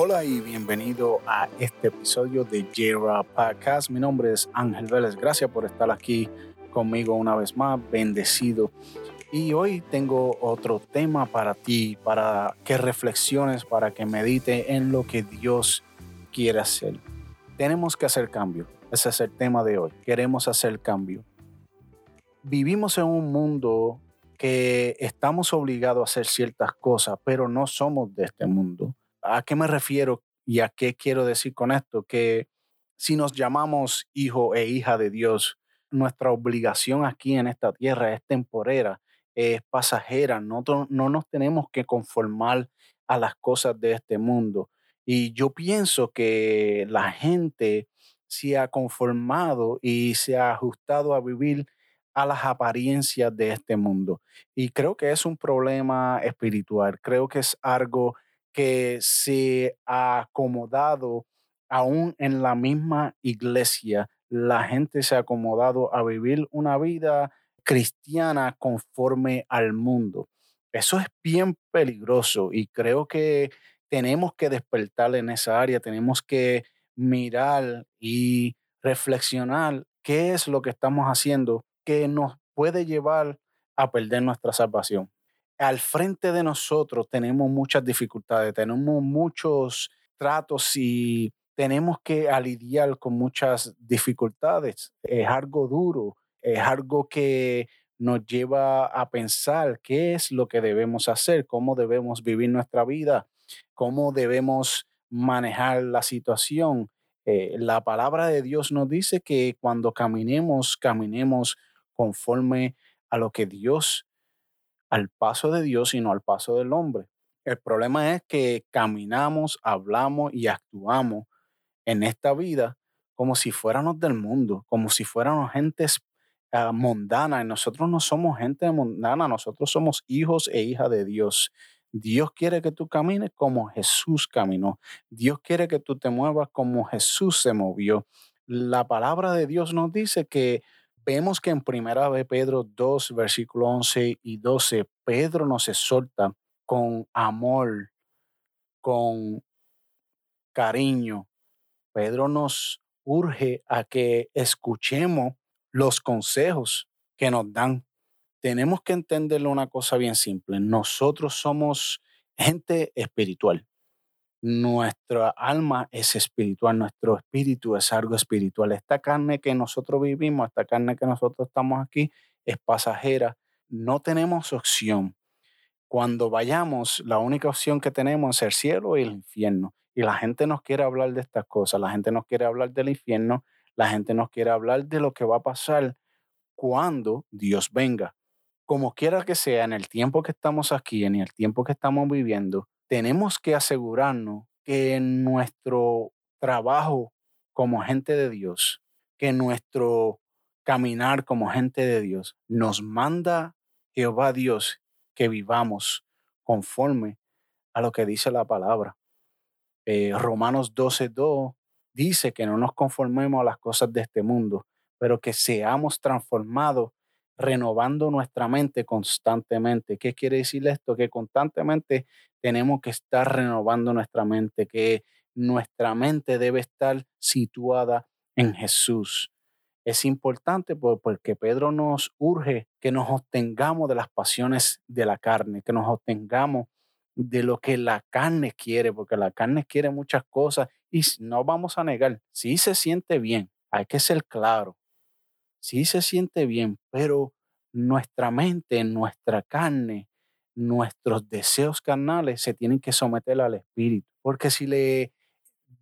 Hola y bienvenido a este episodio de Jera Podcast. Mi nombre es Ángel Vélez. Gracias por estar aquí conmigo una vez más. Bendecido. Y hoy tengo otro tema para ti, para que reflexiones, para que medite en lo que Dios quiere hacer. Tenemos que hacer cambio. Ese es el tema de hoy. Queremos hacer cambio. Vivimos en un mundo que estamos obligados a hacer ciertas cosas, pero no somos de este mundo. ¿A qué me refiero y a qué quiero decir con esto? Que si nos llamamos hijo e hija de Dios, nuestra obligación aquí en esta tierra es temporera, es pasajera, no, no nos tenemos que conformar a las cosas de este mundo. Y yo pienso que la gente se ha conformado y se ha ajustado a vivir a las apariencias de este mundo. Y creo que es un problema espiritual, creo que es algo que se ha acomodado aún en la misma iglesia. La gente se ha acomodado a vivir una vida cristiana conforme al mundo. Eso es bien peligroso y creo que tenemos que despertar en esa área, tenemos que mirar y reflexionar qué es lo que estamos haciendo que nos puede llevar a perder nuestra salvación. Al frente de nosotros tenemos muchas dificultades, tenemos muchos tratos y tenemos que lidiar con muchas dificultades. Es algo duro, es algo que nos lleva a pensar qué es lo que debemos hacer, cómo debemos vivir nuestra vida, cómo debemos manejar la situación. Eh, la palabra de Dios nos dice que cuando caminemos, caminemos conforme a lo que Dios, al paso de Dios y no al paso del hombre. El problema es que caminamos, hablamos y actuamos en esta vida como si fuéramos del mundo, como si fuéramos gentes uh, mundana. Y nosotros no somos gente mundana, nosotros somos hijos e hijas de Dios. Dios quiere que tú camines como Jesús caminó. Dios quiere que tú te muevas como Jesús se movió. La palabra de Dios nos dice que vemos que en primera de Pedro 2, versículo 11 y 12, Pedro nos exhorta con amor, con cariño. Pedro nos urge a que escuchemos los consejos que nos dan. Tenemos que entenderle una cosa bien simple. Nosotros somos gente espiritual nuestra alma es espiritual, nuestro espíritu es algo espiritual. Esta carne que nosotros vivimos, esta carne que nosotros estamos aquí, es pasajera. No tenemos opción. Cuando vayamos, la única opción que tenemos es el cielo y el infierno. Y la gente nos quiere hablar de estas cosas, la gente nos quiere hablar del infierno, la gente nos quiere hablar de lo que va a pasar cuando Dios venga. Como quiera que sea, en el tiempo que estamos aquí, en el tiempo que estamos viviendo, tenemos que asegurarnos que en nuestro trabajo como gente de Dios, que nuestro caminar como gente de Dios nos manda Jehová Dios que vivamos conforme a lo que dice la palabra. Eh, Romanos 12.2 dice que no nos conformemos a las cosas de este mundo, pero que seamos transformados renovando nuestra mente constantemente. ¿Qué quiere decir esto? Que constantemente tenemos que estar renovando nuestra mente, que nuestra mente debe estar situada en Jesús. Es importante porque Pedro nos urge que nos obtengamos de las pasiones de la carne, que nos obtengamos de lo que la carne quiere, porque la carne quiere muchas cosas y no vamos a negar, sí se siente bien, hay que ser claro, sí se siente bien, pero nuestra mente, nuestra carne, nuestros deseos carnales se tienen que someter al Espíritu. Porque si le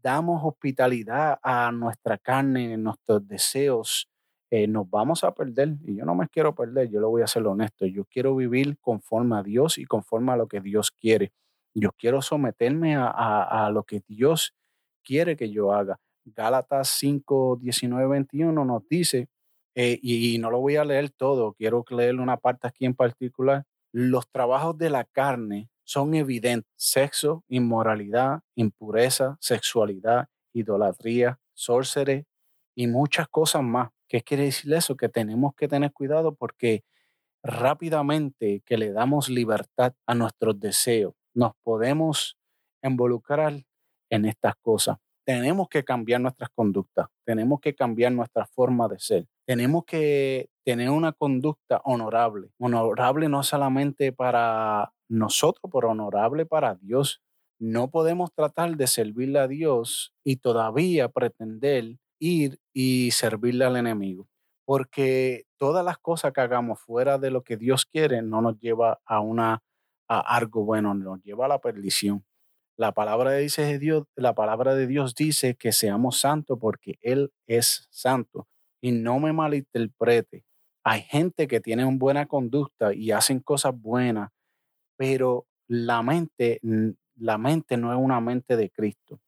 damos hospitalidad a nuestra carne, nuestros deseos, eh, nos vamos a perder. Y yo no me quiero perder, yo lo voy a ser honesto. Yo quiero vivir conforme a Dios y conforme a lo que Dios quiere. Yo quiero someterme a, a lo que Dios quiere que yo haga. Gálatas 5, 19, 21 nos dice eh, y, no lo voy a leer todo, quiero leer una parte aquí en particular. Los trabajos de la carne son evidentes. Sexo, inmoralidad, impureza, sexualidad, idolatría, sorcery y muchas cosas más. ¿Qué quiere decir eso? Que tenemos que tener cuidado porque rápidamente que le damos libertad a nuestros deseos, nos podemos involucrar en estas cosas. Tenemos que cambiar nuestras conductas, tenemos que cambiar nuestra forma de ser, tenemos que tener una conducta honorable, honorable no solamente para nosotros, pero honorable para Dios. No podemos tratar de servirle a Dios y todavía pretender ir y servirle al enemigo, porque todas las cosas que hagamos fuera de lo que Dios quiere no nos lleva a una a algo bueno, nos lleva a la perdición. La palabra de Dios, la palabra de Dios dice que seamos santos porque él es santo y no me malinterprete. Hay gente que tiene una buena conducta y hacen cosas buenas, pero la mente la mente no es una mente de Cristo.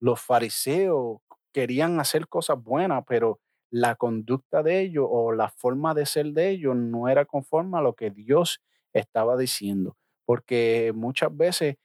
Los fariseos querían hacer cosas buenas, pero la conducta de ellos o la forma de ser de ellos no era conforme a lo que Dios estaba diciendo. Porque muchas veces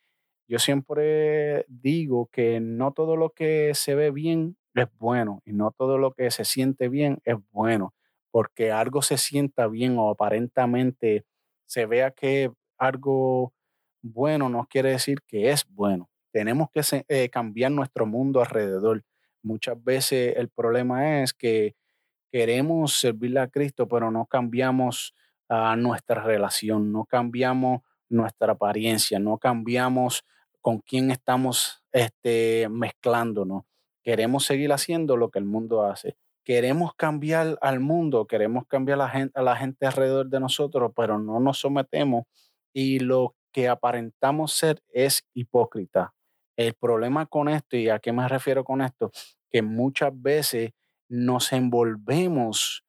yo siempre digo que no todo lo que se ve bien es bueno y no todo lo que se siente bien es bueno, porque algo se sienta bien o aparentemente se vea que algo bueno no quiere decir que es bueno. Tenemos que eh, cambiar nuestro mundo alrededor. Muchas veces el problema es que queremos servirle a Cristo, pero no cambiamos a nuestra relación, no cambiamos nuestra apariencia, no cambiamos con quién estamos este, mezclándonos. Queremos seguir haciendo lo que el mundo hace. Queremos cambiar al mundo, queremos cambiar a la gente, a la gente alrededor de nosotros, pero no nos sometemos y lo que aparentamos ser es hipócrita. El problema con esto, y a qué me refiero con esto, que muchas veces nos envolvemos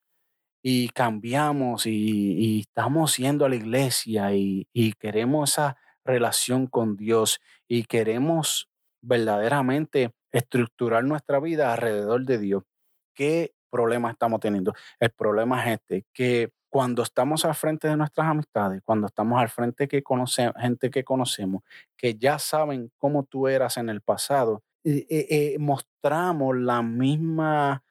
y cambiamos y, estamos yendo a la iglesia y, y, queremos esa relación con Dios y queremos verdaderamente estructurar nuestra vida alrededor de Dios. ¿Qué problema estamos teniendo? El problema es este, que cuando estamos al frente de nuestras amistades, cuando estamos al frente que gente que conocemos, que ya saben cómo tú eras en el pasado, eh, eh, eh, mostramos la misma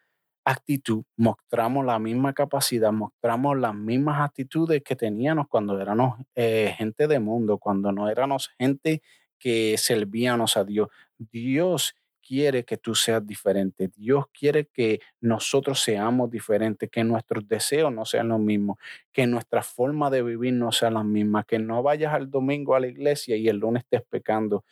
actitud, mostramos la misma capacidad, mostramos las mismas actitudes que teníamos cuando éramos gente de mundo, cuando no éramos gente que servíamos a Dios. Dios quiere que tú seas diferente. Dios quiere que nosotros seamos diferentes, que nuestros deseos no sean los mismos, que nuestra forma de vivir no sea la misma, que no vayas al domingo a la iglesia y el lunes estés pecando.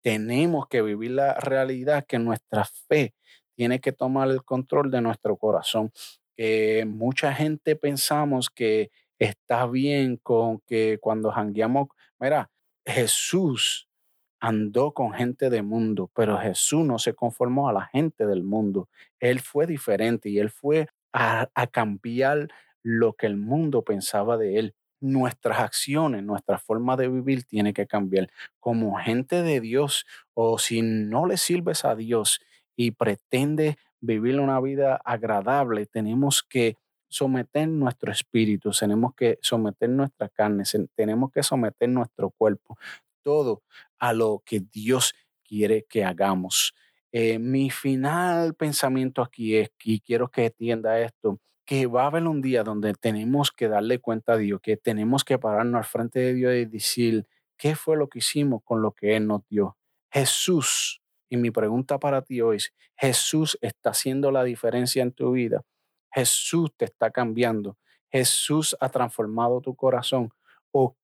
Tenemos que vivir la realidad que nuestra fe tiene que tomar el control de nuestro corazón. Que mucha gente pensamos que está bien con que cuando jangueamos, mira, Jesús andó con gente de mundo, pero Jesús no se conformó a la gente del mundo. Él fue diferente y él fue a, cambiar lo que el mundo pensaba de él. Nuestras acciones, nuestra forma de vivir tiene que cambiar. Como gente de Dios o si no le sirves a Dios y pretendes vivir una vida agradable, tenemos que someter nuestro espíritu, tenemos que someter nuestra carne, tenemos que someter nuestro cuerpo, todo a lo que Dios quiere que hagamos. Eh, mi final pensamiento aquí es, y quiero que entienda esto, que va a haber un día donde tenemos que darle cuenta a Dios, que tenemos que pararnos al frente de Dios y decir, ¿qué fue lo que hicimos con lo que Él nos dio? Jesús, y mi pregunta para ti hoy es, ¿Jesús está haciendo la diferencia en tu vida? ¿Jesús te está cambiando? ¿Jesús ha transformado tu corazón? ¿O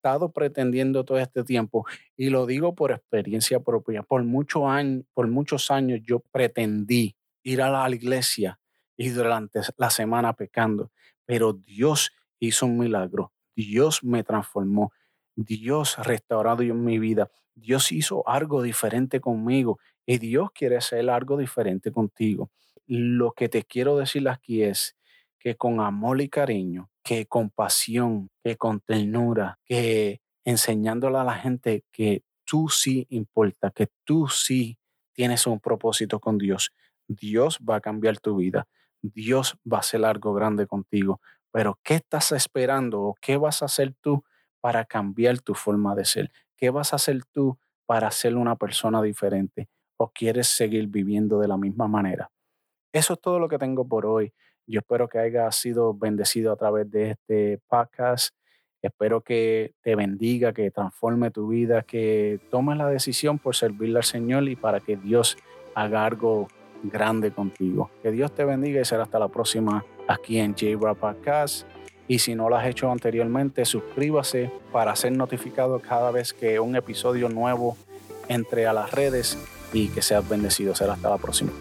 estado pretendiendo todo este tiempo y lo digo por experiencia propia. Por, muchos años, por muchos años yo pretendí ir a la iglesia y durante la semana pecando, pero Dios hizo un milagro. Dios me transformó. Dios restaurado en mi vida. Dios hizo algo diferente conmigo y Dios quiere hacer algo diferente contigo. Lo que te quiero decir aquí es que con amor y cariño que con pasión, que con ternura, que enseñándole a la gente que tú sí importa, que tú sí tienes un propósito con Dios. Dios va a cambiar tu vida. Dios va a hacer algo grande contigo. Pero ¿qué estás esperando o qué vas a hacer tú para cambiar tu forma de ser? ¿Qué vas a hacer tú para ser una persona diferente? ¿O quieres seguir viviendo de la misma manera? Eso es todo lo que tengo por hoy. Yo espero que haya sido bendecido a través de este podcast. Espero que te bendiga, que transforme tu vida, que tomes la decisión por servirle al Señor y para que Dios haga algo grande contigo. Que Dios te bendiga y será hasta la próxima aquí en J Podcast. Y si no lo has hecho anteriormente, suscríbase para ser notificado cada vez que un episodio nuevo entre a las redes y que seas bendecido. Será hasta la próxima.